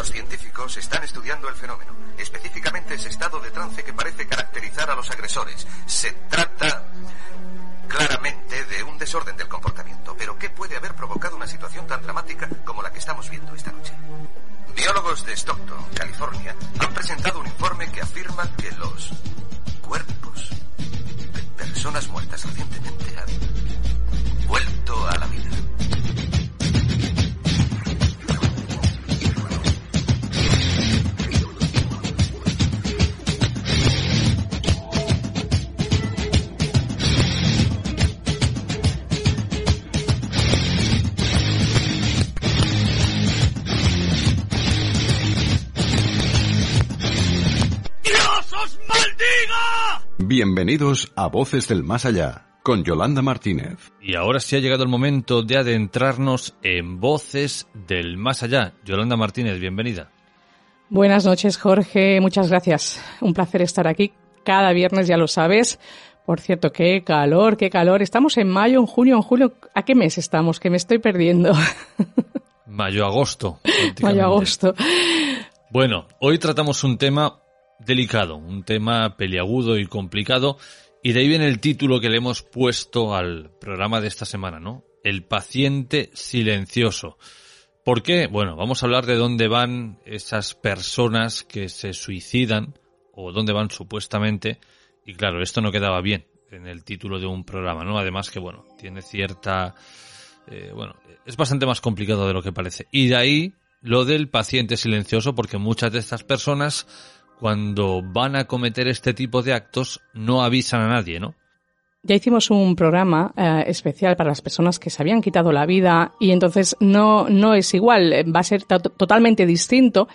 Los científicos están estudiando el fenómeno, específicamente ese estado de trance que parece caracterizar a los agresores. Se trata claramente de un desorden del comportamiento, pero ¿qué puede haber provocado una situación tan dramática como la que estamos viendo esta noche? Biólogos de Stockton, California, han presentado un informe que afirma que los cuerpos de personas muertas recientemente han vuelto a la vida. ¡Dios os maldiga! Bienvenidos a Voces del Más Allá, con Yolanda Martínez. Y ahora sí ha llegado el momento de adentrarnos en Voces del Más Allá. Yolanda Martínez, bienvenida. Buenas noches, Jorge. Muchas gracias. Un placer estar aquí cada viernes, ya lo sabes. Por cierto, qué calor, qué calor. Estamos en mayo, en junio, en julio. ¿A qué mes estamos? Que me estoy perdiendo. Mayo-agosto. Mayo-agosto. Bueno, hoy tratamos un tema delicado, un tema peliagudo y complicado, y de ahí viene el título que le hemos puesto al programa de esta semana, ¿no? El paciente silencioso. ¿Por qué? Bueno, vamos a hablar de dónde van esas personas que se suicidan, o dónde van supuestamente, y claro, esto no quedaba bien en el título de un programa, ¿no? Además que, bueno, tiene cierta... eh, bueno, es bastante más complicado de lo que parece. Y de ahí lo del paciente silencioso, porque muchas de estas personas cuando van a cometer este tipo de actos no avisan a nadie, ¿no? Ya hicimos un programa eh, especial para las personas que se habían quitado la vida y entonces no, no es igual, eh, va a ser to- totalmente distinto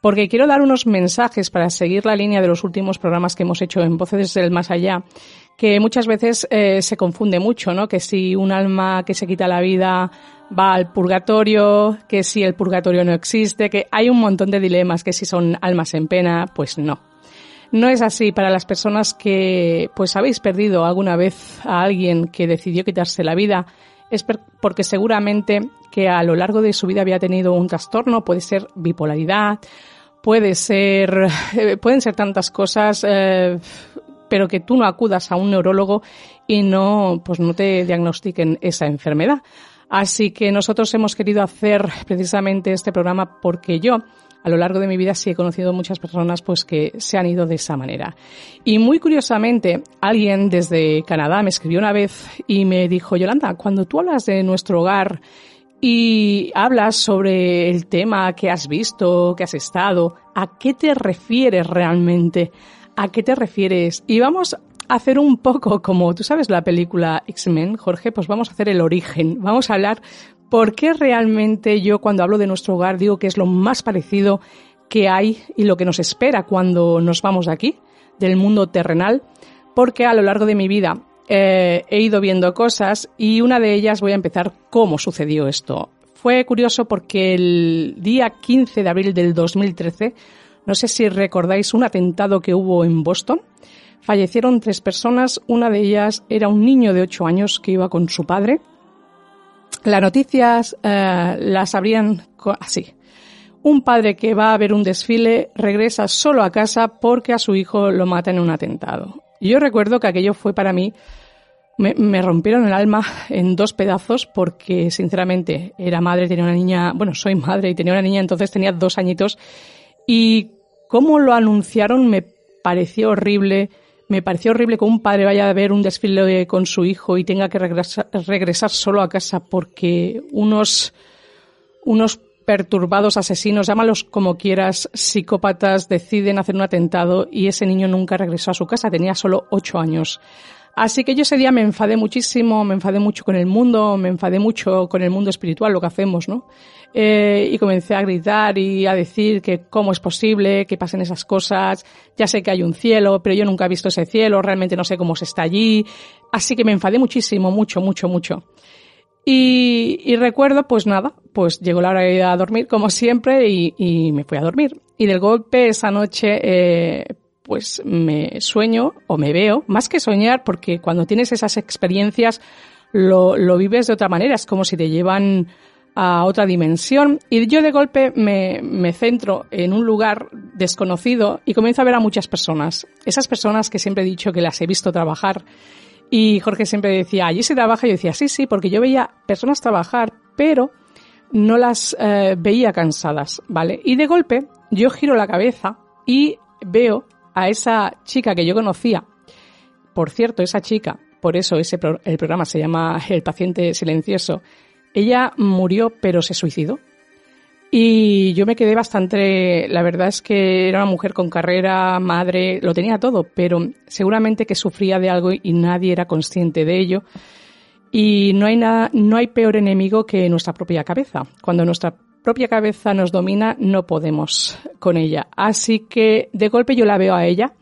porque quiero dar unos mensajes para seguir la línea de los últimos programas que hemos hecho en Voces del Más Allá, que muchas veces eh, se confunde mucho, ¿no? Que si un alma que se quita la vida va al purgatorio, que si el purgatorio no existe, que hay un montón de dilemas, que si son almas en pena, pues no. No es así para las personas que pues habéis perdido alguna vez a alguien que decidió quitarse la vida. Es porque seguramente que a lo largo de su vida había tenido un trastorno, puede ser bipolaridad, puede ser, pueden ser tantas cosas, eh, pero que tú no acudas a un neurólogo y no, pues no te diagnostiquen esa enfermedad. Así que nosotros hemos querido hacer precisamente este programa porque yo, a lo largo de mi vida sí he conocido muchas personas pues que se han ido de esa manera. Y muy curiosamente, alguien desde Canadá me escribió una vez y me dijo, Yolanda, cuando tú hablas de nuestro hogar y hablas sobre el tema que has visto, que has estado, ¿a qué te refieres realmente? ¿A qué te refieres? Y vamos a hacer un poco como, tú sabes la película X-Men, Jorge, pues vamos a hacer el origen. Vamos a hablar por qué realmente yo cuando hablo de nuestro hogar digo que es lo más parecido que hay y lo que nos espera cuando nos vamos de aquí, del mundo terrenal, porque a lo largo de mi vida eh, he ido viendo cosas y una de ellas voy a empezar cómo sucedió esto. Fue curioso porque el día 15 de abril del 2013, no sé si recordáis un atentado que hubo en Boston, fallecieron tres personas, una de ellas era un niño de 8 años que iba con su padre. Las noticias eh, las abrían así. Un padre que va a ver un desfile regresa solo a casa porque a su hijo lo mata en un atentado. Yo recuerdo que aquello fue para mí, me, me rompieron el alma en dos pedazos porque sinceramente era madre, tenía una niña, bueno, soy madre y tenía una niña, entonces tenía dos añitos y cómo lo anunciaron me pareció horrible. Me pareció horrible que un padre vaya a ver un desfile con su hijo y tenga que regresar, solo a casa porque unos, unos perturbados asesinos, llámalos como quieras, psicópatas, deciden hacer un atentado y ese niño nunca regresó a su casa, tenía solo ocho años. Así que yo ese día me enfadé muchísimo, me enfadé mucho con el mundo, me enfadé mucho con el mundo espiritual, lo que hacemos, ¿no? Eh, y comencé a gritar y a decir que cómo es posible que pasen esas cosas, ya sé que hay un cielo, pero yo nunca he visto ese cielo, realmente no sé cómo se está allí. Así que me enfadé muchísimo, mucho, mucho, mucho. Y, y recuerdo, pues nada, pues llegó la hora de ir a dormir como siempre y, me fui a dormir. Y del golpe esa noche, eh, pues me sueño o me veo, más que soñar, porque cuando tienes esas experiencias lo, lo vives de otra manera, es como si te llevan a otra dimensión y yo de golpe me, me centro en un lugar desconocido y comienzo a ver a muchas personas. Esas personas que siempre he dicho que las he visto trabajar y Jorge siempre decía, allí se trabaja. Yo decía, sí, sí, porque yo veía personas trabajar, pero no las eh, veía cansadas, ¿vale? Y de golpe yo giro la cabeza y veo a esa chica que yo conocía. Por cierto, esa chica, por eso ese el programa se llama El paciente silencioso. Ella murió, pero se suicidó. Y yo me quedé bastante, la verdad es que era una mujer con carrera, madre, lo tenía todo, pero seguramente que sufría de algo y nadie era consciente de ello. Y no hay nada, no hay peor enemigo que nuestra propia cabeza. Cuando nuestra propia cabeza nos domina, no podemos con ella. Así que de golpe yo la veo a ella,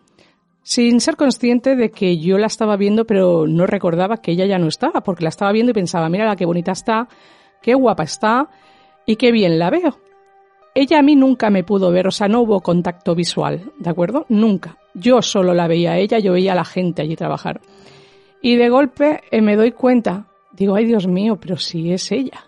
sin ser consciente de que yo la estaba viendo, pero no recordaba que ella ya no estaba, porque la estaba viendo y pensaba, mira la qué bonita está, qué guapa está, y qué bien la veo. Ella a mí nunca me pudo ver, o sea, no hubo contacto visual, ¿de acuerdo? Nunca. Yo solo la veía a ella, yo veía a la gente allí trabajar. Y de golpe eh, me doy cuenta, digo, ay Dios mío, pero si es ella.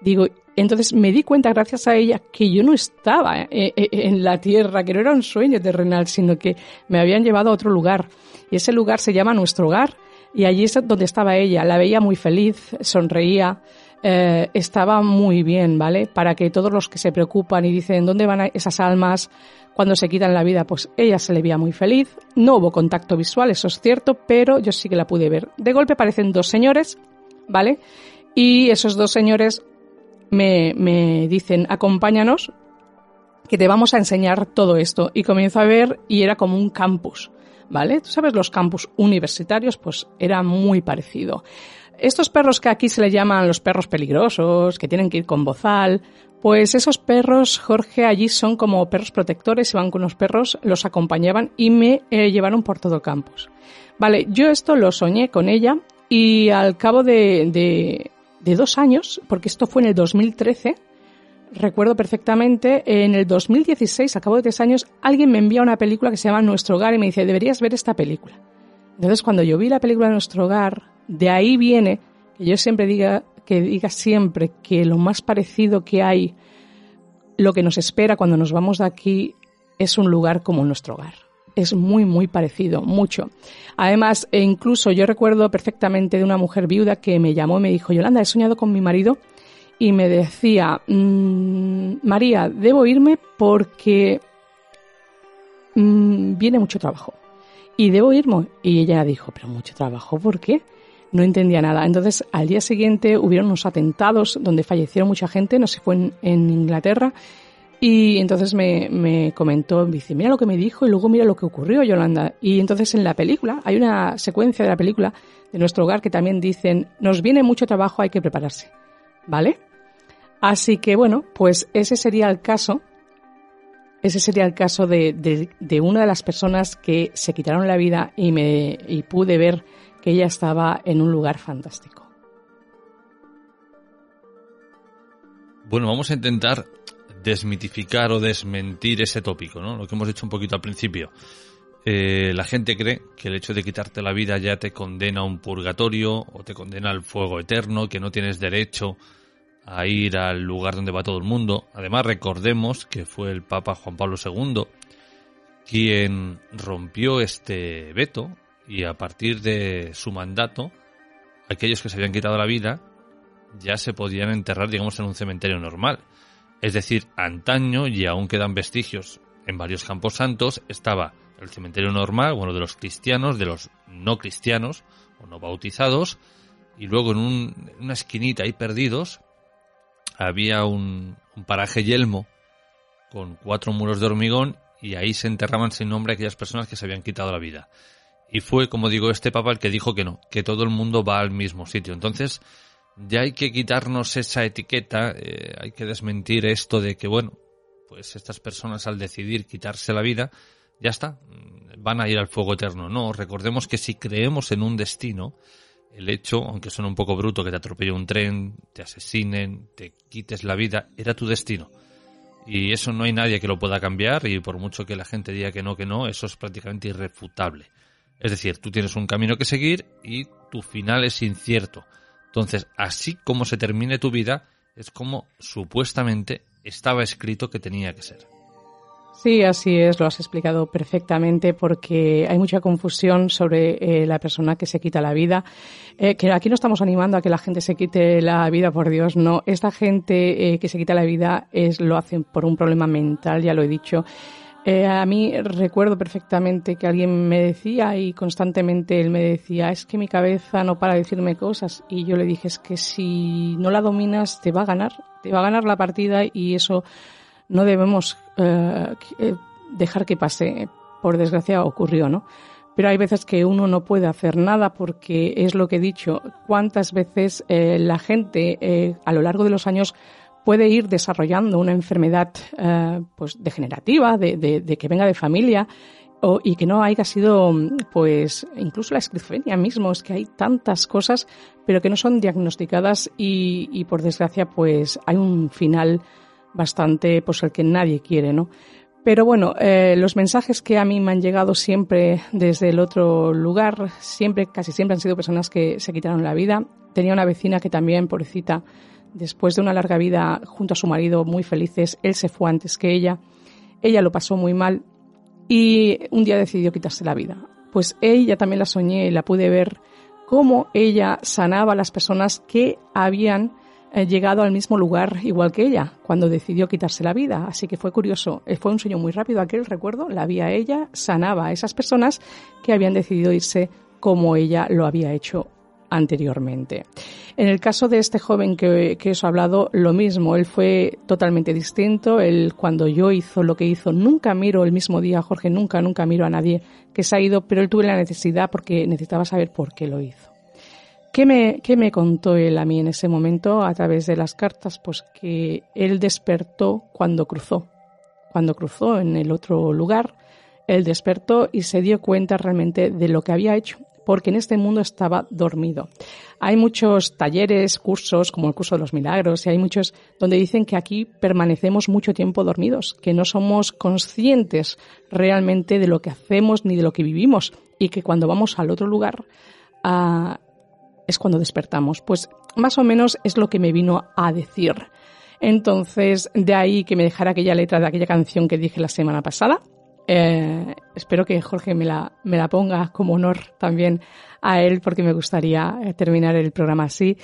Digo, entonces me di cuenta gracias a ella que yo no estaba eh, eh, en la tierra, que no era un sueño terrenal, sino que me habían llevado a otro lugar. Y ese lugar se llama nuestro hogar. Y allí es donde estaba ella. La veía muy feliz, sonreía, eh, estaba muy bien, ¿vale? Para que todos los que se preocupan y dicen dónde van esas almas cuando se quitan la vida, pues ella se le veía muy feliz. No hubo contacto visual, eso es cierto, pero yo sí que la pude ver. De golpe aparecen dos señores, ¿vale? Y esos dos señores me, me dicen, acompáñanos, que te vamos a enseñar todo esto. Y comienzo a ver y era como un campus, ¿vale? Tú sabes, los campus universitarios, pues era muy parecido. Estos perros que aquí se le llaman los perros peligrosos, que tienen que ir con bozal, pues esos perros, Jorge, allí son como perros protectores, van con los perros, los acompañaban y me eh, llevaron por todo el campus. Vale, yo esto lo soñé con ella y al cabo de, de, de dos años, porque esto fue en el 2013, recuerdo perfectamente, en el 2016, a cabo de tres años, alguien me envía una película que se llama Nuestro Hogar y me dice, deberías ver esta película. Entonces, cuando yo vi la película de Nuestro Hogar, de ahí viene que yo siempre diga, que diga siempre que lo más parecido que hay, lo que nos espera cuando nos vamos de aquí, es un lugar como nuestro hogar. Es muy, muy parecido, mucho. Además, e incluso yo recuerdo perfectamente de una mujer viuda que me llamó y me dijo, Yolanda, he soñado con mi marido y me decía, mm, María, debo irme porque mm, viene mucho trabajo. Y debo irme. Y ella dijo, pero mucho trabajo, ¿por qué? no entendía nada. Entonces, al día siguiente hubieron unos atentados donde fallecieron mucha gente, no sé, fue en, Inglaterra, y entonces me, me, comentó, dice, mira lo que me dijo y luego mira lo que ocurrió, Yolanda. Y entonces en la película, hay una secuencia de la película de nuestro hogar que también dicen, nos viene mucho trabajo, hay que prepararse. ¿Vale? Así que bueno, pues ese sería el caso, ese sería el caso de, de, de una de las personas que se quitaron la vida y me, y pude ver que ella estaba en un lugar fantástico. Bueno, vamos a intentar desmitificar o desmentir ese tópico, ¿no? Lo que hemos dicho un poquito al principio. Eh, la gente cree que el hecho de quitarte la vida ya te condena a un purgatorio o te condena al fuego eterno, que no tienes derecho a ir al lugar donde va todo el mundo. Además, recordemos que fue el Papa Juan Pablo II quien rompió este veto y a partir de su mandato, aquellos que se habían quitado la vida ya se podían enterrar, digamos, en un cementerio normal. Es decir, antaño, y aún quedan vestigios en varios campos santos, estaba el cementerio normal, bueno, de los cristianos, de los no cristianos o no bautizados, y luego en, una esquinita ahí perdidos había un, un paraje yelmo con cuatro muros de hormigón y ahí se enterraban sin nombre aquellas personas que se habían quitado la vida. Y fue, como digo, este papa el que dijo que no, que todo el mundo va al mismo sitio. Entonces, ya hay que quitarnos esa etiqueta, eh, hay que desmentir esto de que, bueno, pues estas personas al decidir quitarse la vida, ya está, van a ir al fuego eterno. No, recordemos que si creemos en un destino, el hecho, aunque suene un poco bruto, que te atropelle un tren, te asesinen, te quites la vida, era tu destino. Y eso no hay nadie que lo pueda cambiar y por mucho que la gente diga que no, que no, eso es prácticamente irrefutable. Es decir, tú tienes un camino que seguir y tu final es incierto. Entonces, así como se termine tu vida, Es como supuestamente estaba escrito que tenía que ser. Sí, así es, lo has explicado perfectamente porque hay mucha confusión sobre eh, la persona que se quita la vida. Eh, que aquí no estamos animando a que la gente se quite la vida, por Dios, no. Esta gente eh, que se quita la vida es lo hacen por un problema mental, ya lo he dicho. A mí recuerdo perfectamente que alguien me decía y constantemente él me decía, es que mi cabeza no para de decirme cosas y yo le dije, es que si no la dominas te va a ganar, te va a ganar la partida y eso no debemos eh, eh, dejar que pase. Por desgracia ocurrió, ¿no? Pero hay veces que uno no puede hacer nada porque es lo que he dicho. ¿Cuántas veces eh, la gente a lo largo de los años puede ir desarrollando una enfermedad pues degenerativa, de, que venga de familia o, y que no haya sido, pues, incluso la esquizofrenia mismo, es que hay tantas cosas, pero que no son diagnosticadas y, y por desgracia, pues, hay un final bastante, pues el que nadie quiere, ¿no? Pero bueno, eh, los mensajes que a mí me han llegado siempre desde el otro lugar, siempre, casi siempre han sido personas que se quitaron la vida. Tenía una vecina que también, pobrecita, después de una larga vida junto a su marido, muy felices, él se fue antes que ella. Ella lo pasó muy mal y un día decidió quitarse la vida. Pues ella también la soñé y la pude ver cómo ella sanaba a las personas que habían llegado al mismo lugar igual que ella cuando decidió quitarse la vida. Así que fue curioso. Eh, fue un sueño muy rápido aquel, recuerdo. La vi a ella, sanaba a esas personas que habían decidido irse como ella lo había hecho anteriormente. En el caso de este joven que, que, os he hablado, lo mismo, él fue totalmente distinto. Él, cuando yo hizo lo que hizo, nunca miro el mismo día, Jorge, nunca, nunca miro a nadie que se ha ido, pero él tuve la necesidad porque necesitaba saber por qué lo hizo. ¿Qué me, ¿Qué me contó él a mí en ese momento a través de las cartas? Pues que él despertó cuando cruzó, cuando cruzó en el otro lugar, él despertó y se dio cuenta realmente de lo que había hecho, porque en este mundo estaba dormido. Hay muchos talleres, cursos, como el curso de los milagros, y hay muchos donde dicen que aquí permanecemos mucho tiempo dormidos, que no somos conscientes realmente de lo que hacemos ni de lo que vivimos, y que cuando vamos al otro lugar, a es cuando despertamos. Pues más o menos es lo que me vino a decir. Entonces, de ahí que me dejara aquella letra de aquella canción que dije la semana pasada. Eh, espero que Jorge me la, me la ponga como honor también a él porque me gustaría eh, terminar el programa así.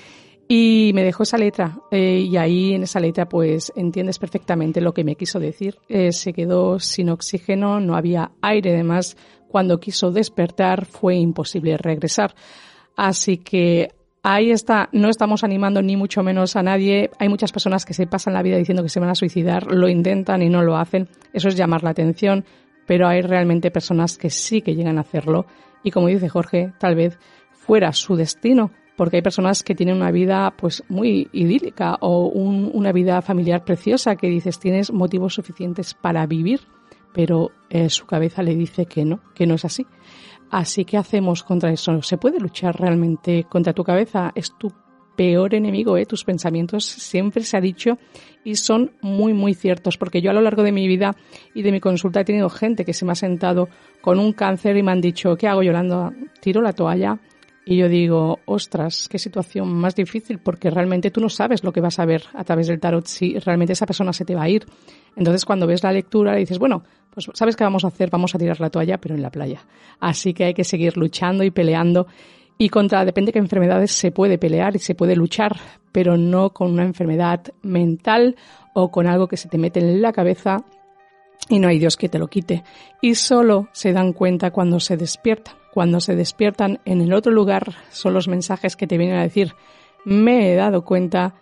Y me dejó esa letra eh, y ahí en esa letra pues entiendes perfectamente lo que me quiso decir. se quedó sin oxígeno, no había aire, además cuando quiso despertar fue imposible regresar. Así que ahí está, no estamos animando ni mucho menos a nadie. Hay muchas personas que se pasan la vida diciendo que se van a suicidar, lo intentan y no lo hacen. Eso es llamar la atención, pero hay realmente personas que sí que llegan a hacerlo. Y como dice Jorge, tal vez fuera su destino, porque hay personas que tienen una vida pues muy idílica o una vida familiar preciosa que dices tienes motivos suficientes para vivir, pero eh, su cabeza le dice que no, que no es así. Así que hacemos contra eso. ¿Se puede luchar realmente contra tu cabeza? Es tu peor enemigo, ¿eh? Tus pensamientos siempre se ha dicho y son muy, muy ciertos, porque yo a lo largo de mi vida y de mi consulta he tenido gente que se me ha sentado con un cáncer y me han dicho, ¿qué hago Yolanda? ¿Tiro la toalla? Y yo digo, ostras, qué situación más difícil, porque realmente tú no sabes lo que vas a ver a través del tarot, si realmente esa persona se te va a ir. Entonces, cuando ves la lectura, le dices, bueno, pues ¿sabes qué vamos a hacer? Vamos a tirar la toalla, pero en la playa. Así que hay que seguir luchando y peleando. Y contra, depende de qué enfermedades se puede pelear y se puede luchar, pero no con una enfermedad mental o con algo que se te mete en la cabeza y no hay Dios que te lo quite. Y solo se dan cuenta cuando se despiertan. Cuando se despiertan en el otro lugar son los mensajes que te vienen a decir, me he dado cuenta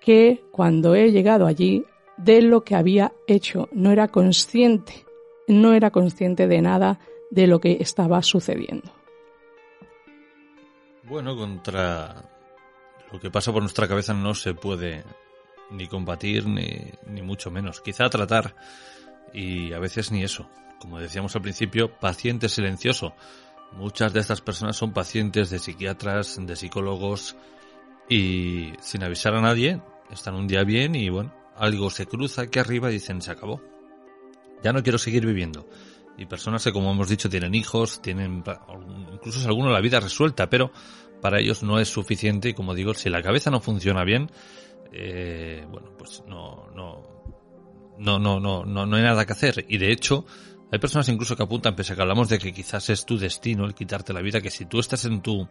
que cuando he llegado allí de lo que había hecho, no era consciente no era consciente de nada de lo que estaba sucediendo. Bueno, contra lo que pasa por nuestra cabeza no se puede ni combatir ni, ni mucho menos. Quizá tratar y a veces ni eso. Como decíamos al principio, paciente silencioso. Muchas de estas personas son pacientes de psiquiatras, de psicólogos y sin avisar a nadie, están un día bien y bueno, algo se cruza aquí arriba y dicen se acabó ya no quiero seguir viviendo. Y personas que, como hemos dicho, tienen hijos, tienen incluso algunos la vida resuelta, pero para ellos no es suficiente y como digo, si la cabeza no funciona bien, eh, bueno, pues no, no, no, no, no, no, no hay nada que hacer. Y de hecho, hay personas incluso que apuntan, pese a que hablamos de que quizás es tu destino el quitarte la vida, que si tú estás en tu,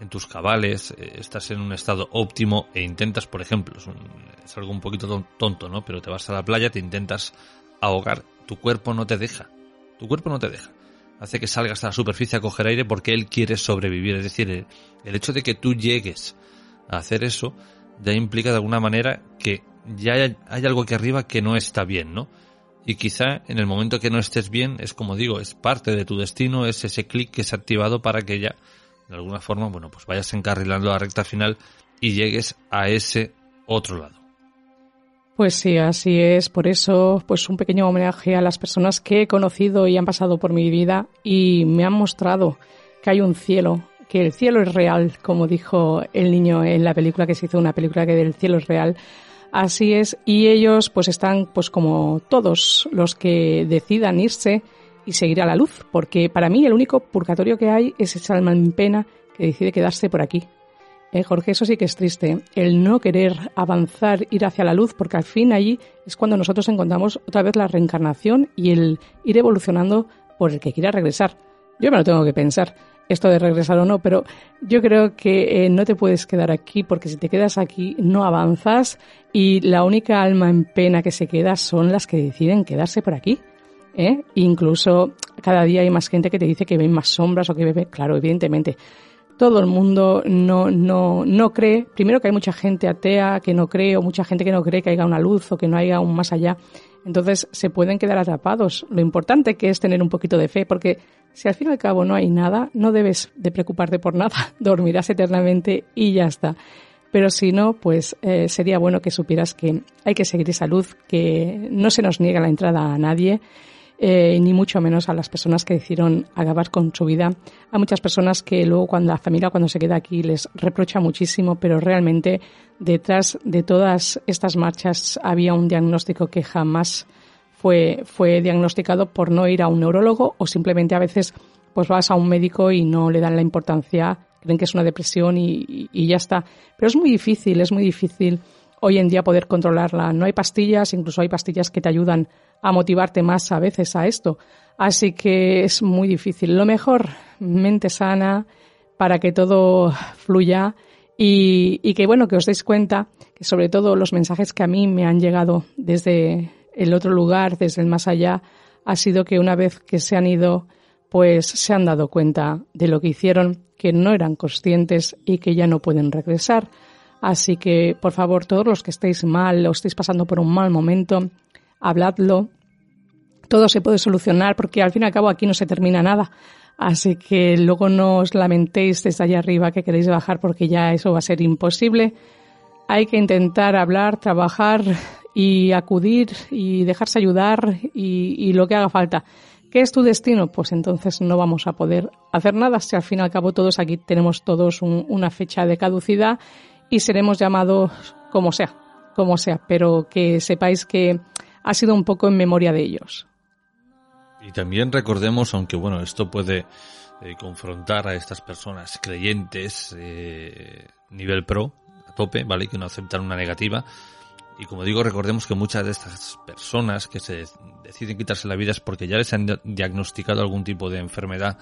en tus cabales, eh, estás en un estado óptimo e intentas, por ejemplo, es, es, algo un poquito tonto, ¿no? Pero te vas a la playa, te intentas ahogar, tu cuerpo no te deja. Tu cuerpo no te deja. Hace que salgas a la superficie a coger aire porque él quiere sobrevivir. Es decir, el, hecho de que tú llegues a hacer eso ya implica de alguna manera que ya hay, hay algo aquí arriba que no está bien, ¿no? Y quizá en el momento que no estés bien, es como digo, es parte de tu destino, es ese clic que se ha activado para que ya, de alguna forma, bueno, pues vayas encarrilando la recta final y llegues a ese otro lado. Pues sí, así es. Por eso, pues un pequeño homenaje a las personas que he conocido y han pasado por mi vida y me han mostrado que hay un cielo, que el cielo es real, como dijo el niño en la película que se hizo una película que del cielo es real. Así es, y ellos pues están pues como todos los que decidan irse y seguir a la luz, porque para mí el único purgatorio que hay es esa alma en pena que decide quedarse por aquí. Eh, Jorge, eso sí que es triste, el no querer avanzar, ir hacia la luz, porque al fin allí es cuando nosotros encontramos otra vez la reencarnación y el ir evolucionando por el que quiera regresar. Yo me lo tengo que pensar, esto de regresar o no, pero yo creo que eh, no te puedes quedar aquí, porque si te quedas aquí no avanzas y la única alma en pena que se queda son las que deciden quedarse por aquí. ¿eh? Incluso cada día hay más gente que te dice que ven más sombras o que ve, claro, evidentemente todo el mundo no, no, no cree, primero que hay mucha gente atea que no cree o mucha gente que no cree que haya una luz o que no haya un más allá. Entonces se pueden quedar atrapados. Lo importante que es tener un poquito de fe, porque si al fin y al cabo no hay nada, no debes de preocuparte por nada, dormirás eternamente y ya está. Pero si no, pues eh, sería bueno que supieras que hay que seguir esa luz, que no se nos niega la entrada a nadie eh, ni mucho menos a las personas que decidieron acabar con su vida. Hay muchas personas que luego cuando la familia cuando se queda aquí les reprocha muchísimo, pero realmente detrás de todas estas marchas había un diagnóstico que jamás fue, fue diagnosticado por no ir a un neurólogo o simplemente a veces pues vas a un médico y no le dan la importancia, creen que es una depresión y, ya está. Pero es muy difícil, es muy difícil hoy en día poder controlarla. No hay pastillas, incluso hay pastillas que te ayudan a motivarte más a veces a esto. Así que es muy difícil. Lo mejor, mente sana para que todo fluya y, que bueno, que os deis cuenta que sobre todo los mensajes que a mí me han llegado desde el otro lugar, desde el más allá, ha sido que una vez que se han ido, pues se han dado cuenta de lo que hicieron, que no eran conscientes y que ya no pueden regresar. Así que, por favor, todos los que estéis mal o estéis pasando por un mal momento, habladlo. Todo se puede solucionar porque al fin y al cabo aquí no se termina nada. Así que luego no os lamentéis desde allá arriba que queréis bajar porque ya eso va a ser imposible. Hay que intentar hablar, trabajar y acudir y dejarse ayudar y, y lo que haga falta. ¿Qué es tu destino? Pues entonces no vamos a poder hacer nada si al fin y al cabo todos aquí tenemos todos un, una fecha de caducidad y seremos llamados como sea, como sea, pero que sepáis que ha sido un poco en memoria de ellos. Y también recordemos, aunque bueno, esto puede eh, confrontar a estas personas creyentes eh, nivel pro, a tope, ¿vale? Que no aceptan una negativa. Y como digo, recordemos que muchas de estas personas que se deciden quitarse la vida es porque ya les han diagnosticado algún tipo de enfermedad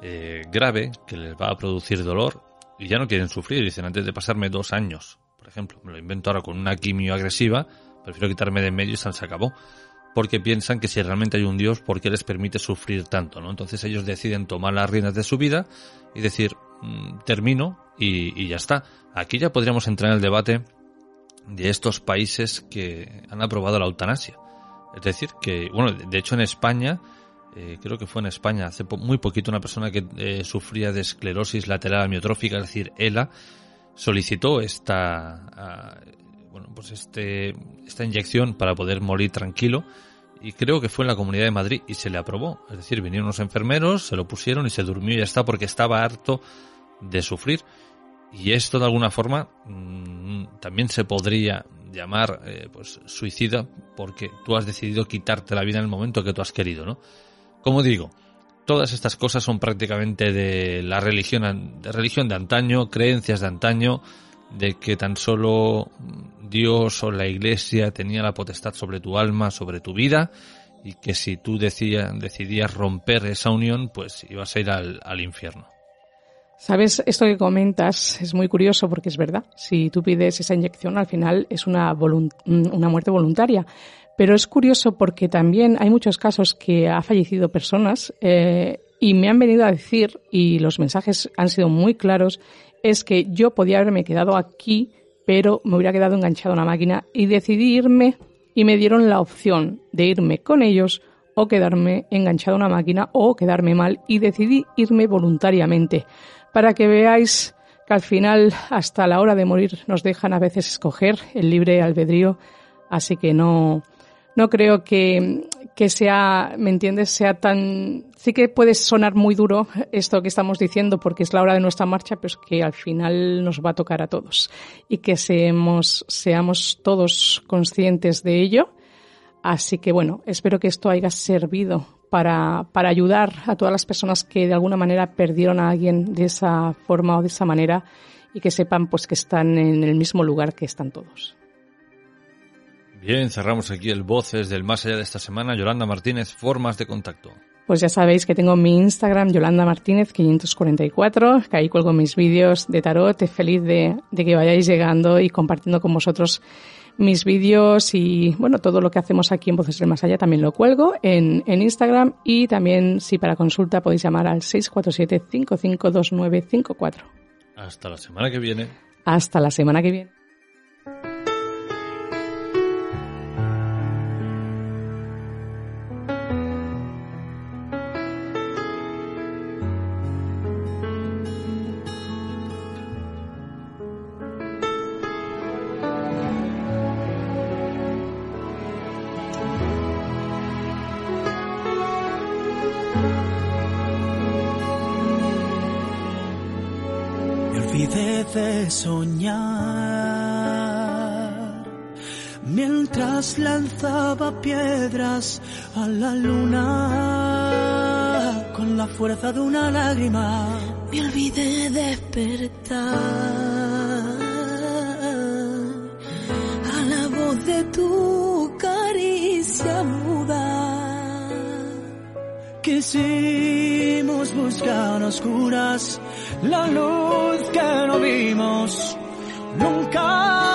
eh, grave que les va a producir dolor y ya no quieren sufrir. Dicen, antes de pasarme dos años, por ejemplo, me lo invento ahora con una quimio agresiva, prefiero quitarme de en medio y se acabó. Porque piensan que si realmente hay un Dios, ¿por qué les permite sufrir tanto? ¿no? Entonces ellos deciden tomar las riendas de su vida y decir, mmm, termino y, y ya está. Aquí ya podríamos entrar en el debate de estos países que han aprobado la eutanasia. Es decir, que, bueno, de hecho en España, eh, creo que fue en España, hace po muy poquito una persona que eh, sufría de esclerosis lateral amiotrófica, es decir, ELA, solicitó esta, uh, bueno, pues este, esta inyección para poder morir tranquilo y creo que fue en la Comunidad de Madrid y se le aprobó. Es decir, vinieron unos enfermeros, se lo pusieron y se durmió y ya está porque estaba harto de sufrir. Y esto de alguna forma mmm, también se podría llamar eh, pues suicida porque tú has decidido quitarte la vida en el momento que tú has querido, ¿no? Como digo, todas estas cosas son prácticamente de la religión de religión de antaño, creencias de antaño, de que tan solo Dios o la Iglesia tenía la potestad sobre tu alma, sobre tu vida, y que si tú decidías romper esa unión, pues ibas a ir al, al infierno. Sabes, esto que comentas es muy curioso porque es verdad. Si tú pides esa inyección, al final es una, una muerte voluntaria. Pero es curioso porque también hay muchos casos que ha fallecido personas eh, y me han venido a decir, y los mensajes han sido muy claros, es que yo podía haberme quedado aquí, pero me hubiera quedado enganchado a una máquina y decidí irme y me dieron la opción de irme con ellos o quedarme enganchado a una máquina o quedarme mal y decidí irme voluntariamente. Para que veáis que al final hasta la hora de morir nos dejan a veces escoger el libre albedrío, así que no no creo que, que sea, ¿me entiendes? Sea tan, sí que puede sonar muy duro esto que estamos diciendo porque es la hora de nuestra marcha, pero es que al final nos va a tocar a todos y que seamos, seamos todos conscientes de ello. Así que bueno, espero que esto haya servido para, para ayudar a todas las personas que de alguna manera perdieron a alguien de esa forma o de esa manera y que sepan pues que están en el mismo lugar que están todos. Bien, cerramos aquí el Voces del Más Allá de esta semana. Yolanda Martínez, formas de contacto. Pues ya sabéis que tengo mi Instagram, Yolanda Martínez 544, que ahí cuelgo mis vídeos de tarot. Feliz de, de que vayáis llegando y compartiendo con vosotros mis vídeos y bueno, todo lo que hacemos aquí en Voces del Más Allá también lo cuelgo en, en Instagram y también si para consulta podéis llamar al 647-552954. Hasta la semana que viene. Hasta la semana que viene. De soñar mientras lanzaba piedras a la luna con la fuerza de una lágrima. Me olvidé despertar a la voz de tu caricia muda. Quisimos buscar oscuras la luz que no vimos nunca.